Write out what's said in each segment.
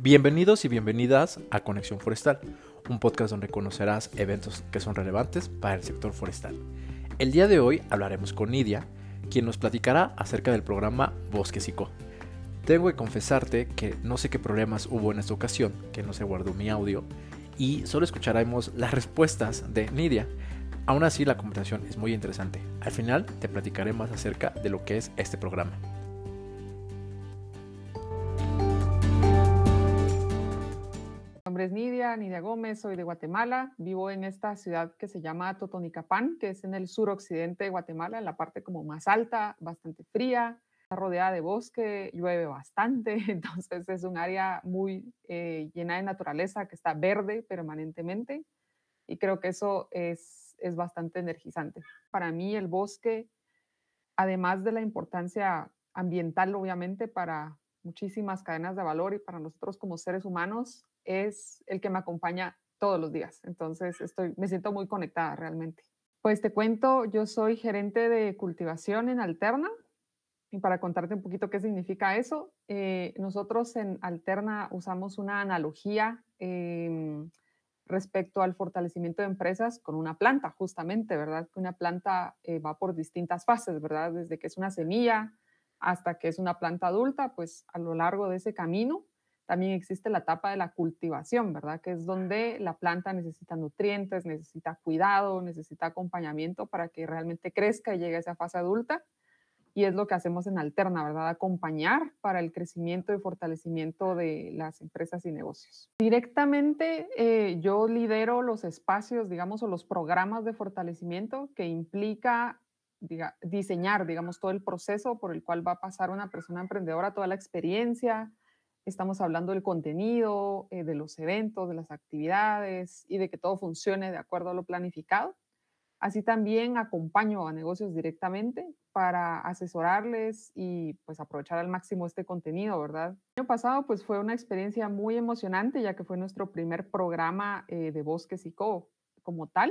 Bienvenidos y bienvenidas a Conexión Forestal, un podcast donde conocerás eventos que son relevantes para el sector forestal. El día de hoy hablaremos con Nidia, quien nos platicará acerca del programa Bosque Psico. Tengo que confesarte que no sé qué problemas hubo en esta ocasión, que no se guardó mi audio, y solo escucharemos las respuestas de Nidia. Aún así, la conversación es muy interesante. Al final te platicaré más acerca de lo que es este programa. Nidia, Nidia Gómez, soy de Guatemala, vivo en esta ciudad que se llama Totonicapán, que es en el suroccidente de Guatemala, en la parte como más alta, bastante fría, está rodeada de bosque, llueve bastante, entonces es un área muy eh, llena de naturaleza que está verde permanentemente y creo que eso es, es bastante energizante. Para mí el bosque, además de la importancia ambiental, obviamente, para muchísimas cadenas de valor y para nosotros como seres humanos, es el que me acompaña todos los días. Entonces, estoy, me siento muy conectada realmente. Pues te cuento, yo soy gerente de cultivación en Alterna. Y para contarte un poquito qué significa eso, eh, nosotros en Alterna usamos una analogía em, respecto al fortalecimiento de empresas con una planta, justamente, ¿verdad? Que una planta eh, va por distintas fases, ¿verdad? Desde que es una semilla hasta que es una planta adulta, pues a lo largo de ese camino también existe la etapa de la cultivación, ¿verdad? Que es donde la planta necesita nutrientes, necesita cuidado, necesita acompañamiento para que realmente crezca y llegue a esa fase adulta. Y es lo que hacemos en Alterna, ¿verdad? Acompañar para el crecimiento y fortalecimiento de las empresas y negocios. Directamente eh, yo lidero los espacios, digamos, o los programas de fortalecimiento que implica diseñar, digamos, todo el proceso por el cual va a pasar una persona emprendedora, toda la experiencia, Estamos hablando del contenido, eh, de los eventos, de las actividades y de que todo funcione de acuerdo a lo planificado. Así también acompaño a negocios directamente para asesorarles y pues aprovechar al máximo este contenido, ¿verdad? El año pasado pues fue una experiencia muy emocionante ya que fue nuestro primer programa eh, de Bosques y Co como tal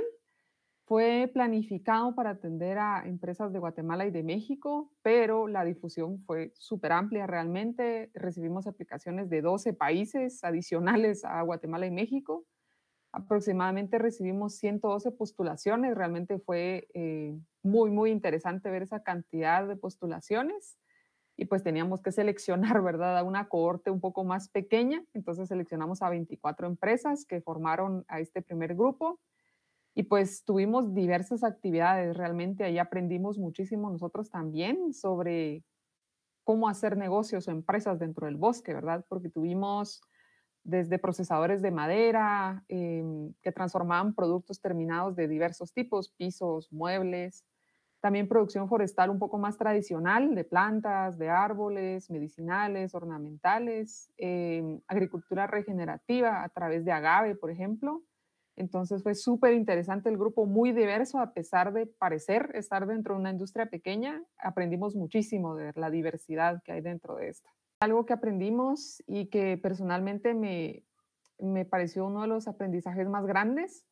fue planificado para atender a empresas de Guatemala y de México, pero la difusión fue súper amplia realmente. Recibimos aplicaciones de 12 países adicionales a Guatemala y México. Aproximadamente recibimos 112 postulaciones. Realmente fue eh, muy, muy interesante ver esa cantidad de postulaciones. Y pues teníamos que seleccionar, ¿verdad?, a una cohorte un poco más pequeña. Entonces seleccionamos a 24 empresas que formaron a este primer grupo y pues tuvimos diversas actividades, realmente ahí aprendimos muchísimo nosotros también sobre cómo hacer negocios o empresas dentro del bosque, ¿verdad? Porque tuvimos desde procesadores de madera em, que transformaban productos terminados de diversos tipos, pisos, muebles, también producción forestal un poco más tradicional de plantas, de árboles, medicinales, ornamentales, em, agricultura regenerativa a través de agave, por ejemplo, entonces fue súper interesante el grupo, muy diverso, a pesar de parecer estar dentro de una industria pequeña, aprendimos muchísimo de la diversidad que hay dentro de esta. Algo que aprendimos y que personalmente me, me pareció uno de los aprendizajes más grandes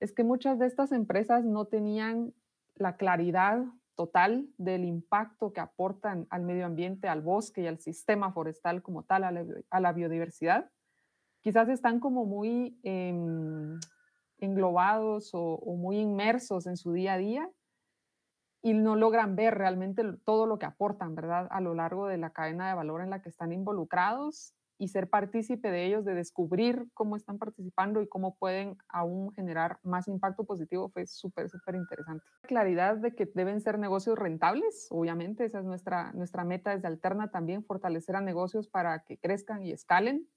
es que muchas de estas empresas no tenían la claridad total del impacto que aportan al medio ambiente, al bosque y al sistema forestal como tal, a la, a la biodiversidad. Quizás están como muy eh, englobados o, muy inmersos en su día a día y no logran ver realmente todo lo que aportan, ¿verdad? A lo largo de la cadena de valor en la que están involucrados y ser partícipe de ellos, de descubrir cómo están participando y cómo pueden aún generar más impacto positivo fue súper, súper interesante. Claridad de que deben ser negocios rentables, obviamente, esa es nuestra, nuestra meta desde Alterna también, fortalecer a negocios para que crezcan y escalen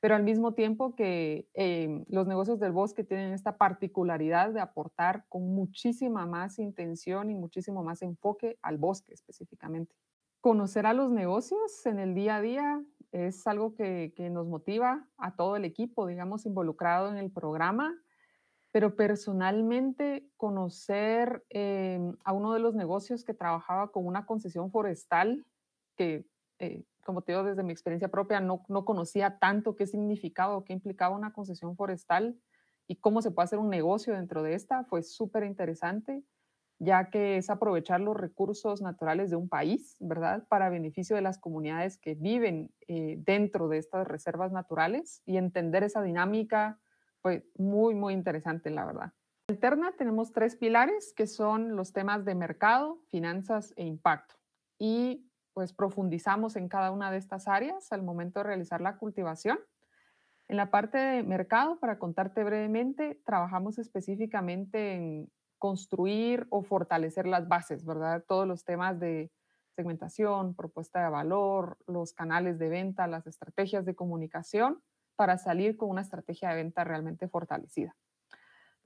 pero al mismo tiempo que em, los negocios del bosque tienen esta particularidad de aportar con muchísima más intención y muchísimo más enfoque al bosque específicamente. Conocer a los negocios en el día a día es algo que, nos motiva a todo el equipo, digamos, involucrado en el programa, pero personalmente conocer em, a uno de los negocios que trabajaba con una concesión forestal que eh, como te digo, desde mi experiencia propia, no, no conocía tanto qué significaba o qué implicaba una concesión forestal y cómo se puede hacer un negocio dentro de esta. Fue súper interesante. ya que es aprovechar los recursos naturales de un país, ¿verdad? Para beneficio de las comunidades que viven eh, dentro de estas reservas naturales y entender esa dinámica fue muy, muy interesante, la verdad. Alterna tenemos tres pilares que son los temas de mercado, finanzas e impacto. Y pues profundizamos en cada una de estas áreas al momento de realizar la cultivación. En la parte de mercado, para contarte brevemente, trabajamos específicamente en construir o fortalecer las bases, ¿verdad? Todos los temas de segmentación, propuesta de valor, los canales de venta, las estrategias de comunicación para salir con una estrategia de venta realmente fortalecida.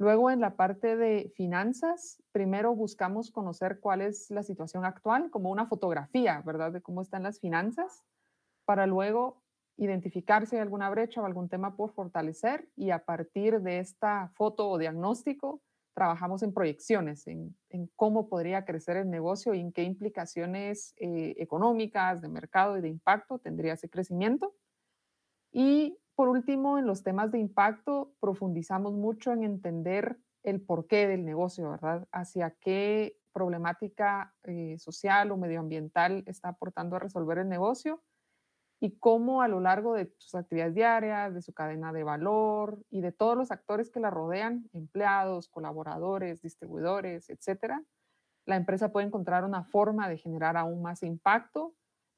Luego, en la parte de finanzas, primero buscamos conocer cuál es la situación actual, como una fotografía, ¿verdad?, de cómo están las finanzas, para luego identificar si hay alguna brecha o algún tema por fortalecer y a partir de esta foto o diagnóstico, trabajamos en proyecciones, en, cómo podría crecer el negocio y en qué implicaciones eh, económicas, de mercado y de impacto tendría ese crecimiento. Y por último, en los temas de impacto, profundizamos mucho en entender el porqué del negocio, ¿verdad? Hacia qué problemática eh, social o medioambiental está aportando a resolver el negocio y cómo a lo largo de sus actividades diarias, de su cadena de valor y de todos los actores que la rodean, empleados, colaboradores, distribuidores, etcétera, la empresa puede encontrar una forma de generar aún más impacto,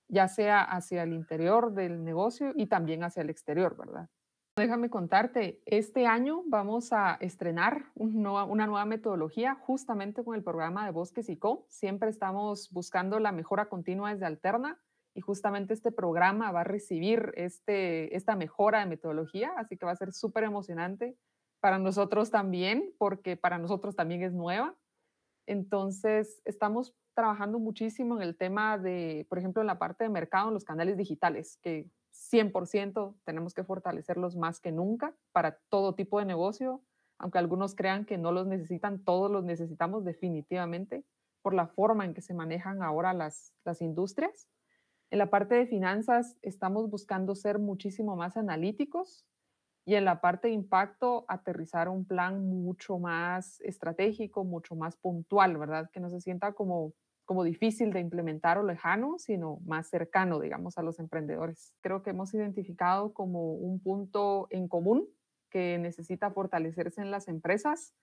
ya sea hacia el interior del negocio y también hacia el exterior, ¿verdad? Déjame contarte, este año vamos a estrenar una nueva metodología justamente con el programa de Bosques y Co. Siempre estamos buscando la mejora continua desde Alterna y justamente este programa va a recibir este, esta mejora de metodología, así que va a ser súper emocionante para nosotros también, porque para nosotros también es nueva. Entonces, estamos trabajando muchísimo en el tema de, por ejemplo, en la parte de mercado, en los canales digitales, que 100% tenemos que fortalecerlos más que nunca para todo tipo de negocio, aunque algunos crean que no los necesitan, todos los necesitamos definitivamente por la forma en que se manejan ahora las, las industrias. En la parte de finanzas estamos buscando ser muchísimo más analíticos y en la parte de impacto aterrizar un plan mucho más estratégico, mucho más puntual, ¿verdad? Que no se sienta como, como difícil de implementar o lejano, sino más cercano, digamos, a los emprendedores. Creo que hemos identificado como un punto en común que necesita fortalecerse en las empresas.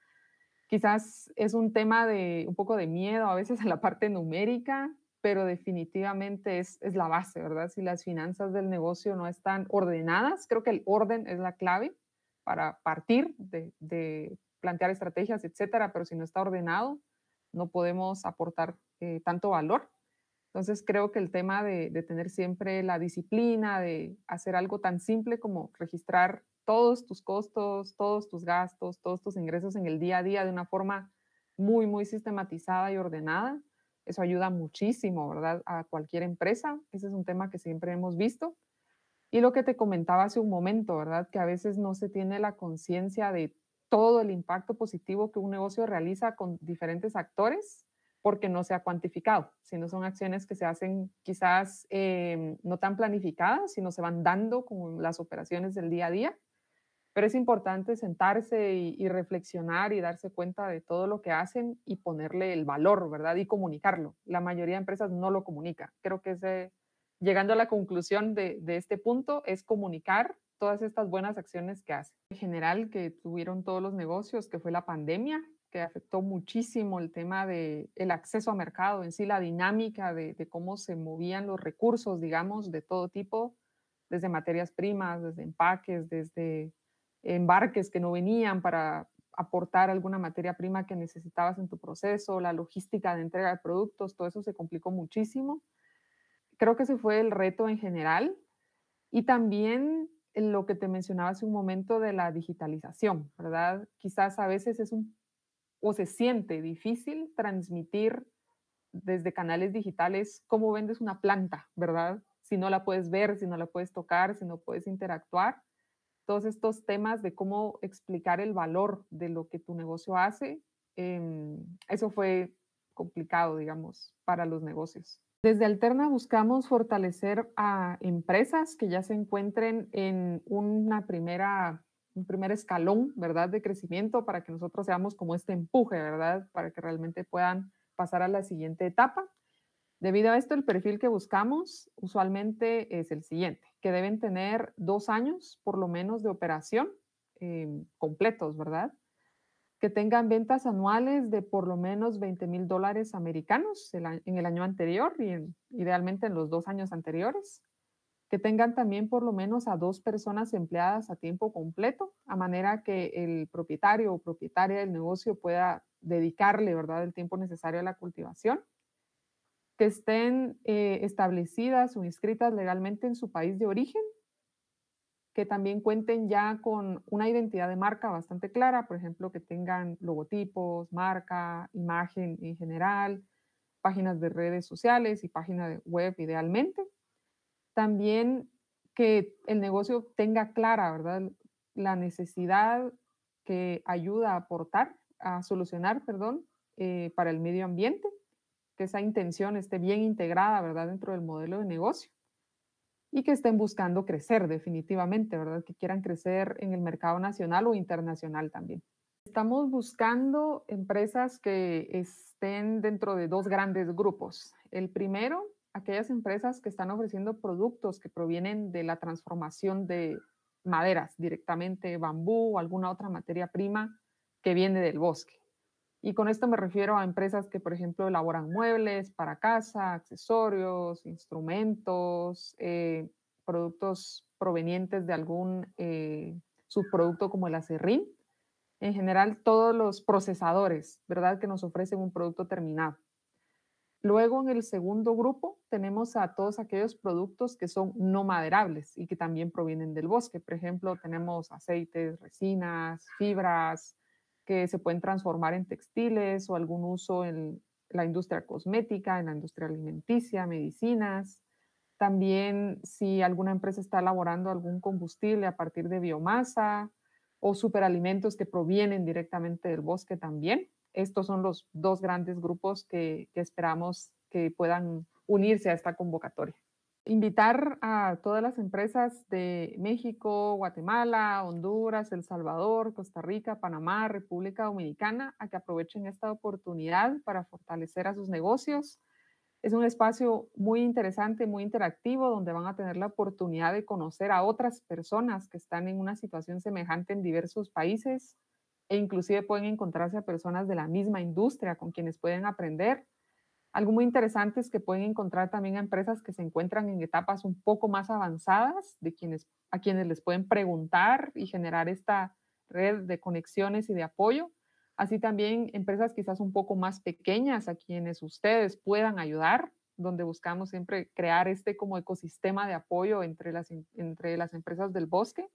Quizás es un tema de un poco de miedo a veces en la parte numérica, pero definitivamente es, es, la base, ¿verdad? Si las finanzas del negocio no están ordenadas, creo que el orden es la clave para partir de, de plantear estrategias, etcétera, pero si no está ordenado, no podemos aportar eh, tanto valor. Entonces creo que el tema de, de, tener siempre la disciplina, de hacer algo tan simple como registrar todos tus costos, todos tus gastos, todos tus ingresos en el día a día de una forma muy, muy sistematizada y ordenada, eso ayuda muchísimo, ¿verdad? A cualquier empresa. Ese es un tema que siempre hemos visto. Y lo que te comentaba hace un momento, ¿verdad? Que a veces no se tiene la conciencia de todo el impacto positivo que un negocio realiza con diferentes actores porque no se ha cuantificado, sino son acciones que se hacen quizás eh, no tan planificadas, sino se van dando con las operaciones del día a día pero es importante sentarse y, reflexionar y darse cuenta de todo lo que hacen y ponerle el valor, ¿verdad? Y comunicarlo. La mayoría de empresas no lo comunica. Creo que llegando a la conclusión de este punto es comunicar todas estas buenas acciones que hacen. En general, que tuvieron todos los negocios, que fue la pandemia, que afectó muchísimo el tema del el acceso a mercado, en sí la dinámica de, de cómo se movían los recursos, digamos, de todo tipo, desde materias primas, desde empaques, desde embarques que no venían para aportar alguna materia prima que necesitabas en tu proceso, la logística de entrega de productos, todo eso se complicó muchísimo. Creo que ese fue el reto en general. Y también lo que te mencionaba hace un momento de la digitalización, ¿verdad? Quizás a veces es un, o se siente difícil transmitir desde canales digitales cómo vendes una planta, ¿verdad? Si no la puedes ver, si no la puedes tocar, si no puedes interactuar todos estos temas de cómo explicar el valor de lo que tu negocio hace, em, eso fue complicado, digamos, para los negocios. Desde Alterna buscamos fortalecer a empresas que ya se encuentren en una primera un primer escalón, ¿verdad?, de crecimiento para que nosotros seamos como este empuje, ¿verdad?, para que realmente puedan pasar a la siguiente etapa. Debido a esto, el perfil que buscamos usualmente es el siguiente, que deben tener dos años por lo menos de operación eh, completos, ¿verdad? Que tengan ventas anuales de por lo menos 20 mil dólares americanos en el año anterior y idealmente en los dos años anteriores que tengan también por lo menos a dos personas empleadas a tiempo completo, a manera que el propietario o propietaria del negocio pueda dedicarle, ¿verdad?, el tiempo necesario a la cultivación, que estén eh, establecidas o inscritas legalmente en su país de origen, que también cuenten ya con una identidad de marca bastante clara, por ejemplo, que tengan logotipos, marca, imagen en general, páginas de redes sociales y página web idealmente también que el negocio tenga clara, ¿verdad? La necesidad que ayuda a aportar, a solucionar, perdón, eh, para el medio ambiente, que esa intención esté bien integrada, ¿verdad? Dentro del modelo de negocio y que estén buscando crecer definitivamente, ¿verdad? Que quieran crecer en el mercado nacional o internacional también. Estamos buscando empresas que estén dentro de dos grandes grupos. El primero aquellas empresas que están ofreciendo productos que provienen de la transformación de maderas, directamente bambú o alguna otra materia prima que viene del bosque. Y con esto me refiero a empresas que, por ejemplo, elaboran muebles para casa, accesorios, instrumentos, eh, productos provenientes de algún eh, subproducto como el acerrín. En general, todos los procesadores, ¿verdad?, que nos ofrecen un producto terminado. Luego, en el segundo grupo, tenemos a todos aquellos productos que son no maderables y que también provienen del bosque. Por ejemplo, tenemos aceites, resinas, fibras que se pueden transformar en textiles o algún uso en la industria cosmética, en la industria alimenticia, medicinas. También si alguna empresa está elaborando algún combustible a partir de biomasa o superalimentos que provienen directamente del bosque también estos son los dos grandes grupos que, esperamos que puedan unirse a esta convocatoria. Invitar a todas las empresas de México, Guatemala, Honduras, El Salvador, Costa Rica, Panamá, República Dominicana a que aprovechen esta oportunidad para fortalecer a sus negocios. Es un espacio muy interesante, muy interactivo, donde van a tener la oportunidad de conocer a otras personas que están en una situación semejante en diversos países, e inclusive pueden encontrarse a personas de la misma industria con quienes pueden aprender. Algo muy interesante es que pueden encontrar también a empresas que se encuentran en etapas un poco más avanzadas, de quienes, a quienes les pueden preguntar y generar esta red de conexiones y de apoyo. Así también empresas quizás un poco más pequeñas a quienes ustedes puedan ayudar, donde buscamos siempre crear este como ecosistema de apoyo entre las, entre las empresas del bosque.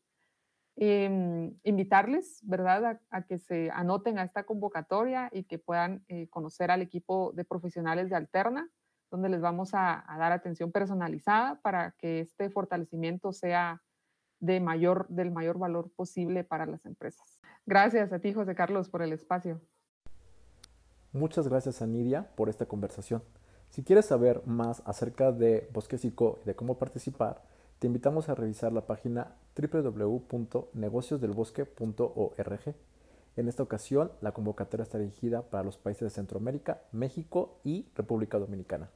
Em, invitarles, ¿verdad?, a, que se anoten a esta convocatoria y que puedan eh, conocer al equipo de profesionales de Alterna, donde les vamos a, dar atención personalizada para que este fortalecimiento sea de mayor, del mayor valor posible para las empresas. Gracias a ti, José Carlos, por el espacio. Muchas gracias a Nidia por esta conversación. Si quieres saber más acerca de Bosque y de cómo participar, te invitamos a revisar la página www.negociosdelbosque.org. En esta ocasión, la convocatoria está dirigida para los países de Centroamérica, México y República Dominicana.